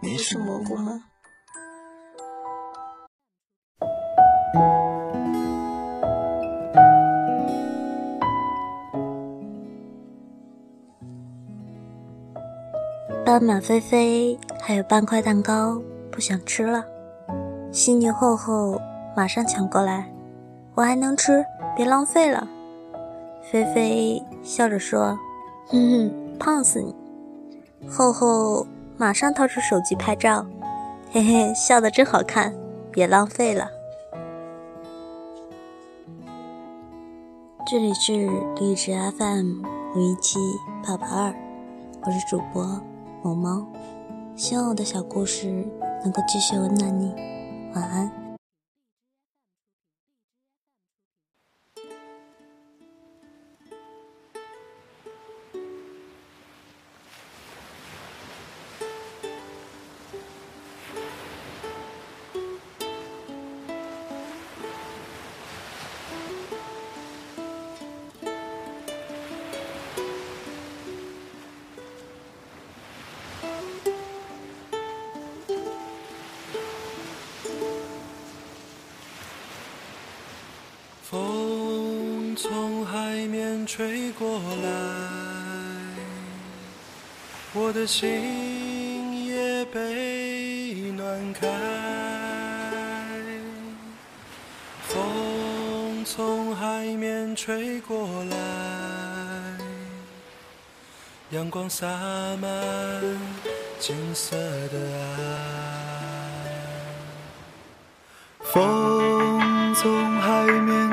你是蘑菇吗？斑马菲菲还有半块蛋糕不想吃了，犀牛厚厚马上抢过来，我还能吃，别浪费了。菲菲笑着说：“哼哼，胖死你！”厚厚。马上掏出手机拍照，嘿嘿，笑的真好看，别浪费了。这里是励志 FM 五一七八八二，我是主播萌萌，希望我的小故事能够继续温暖你，晚安。风从海面吹过来，我的心也被暖开。风从海面吹过来，阳光洒满金色的爱。风从海面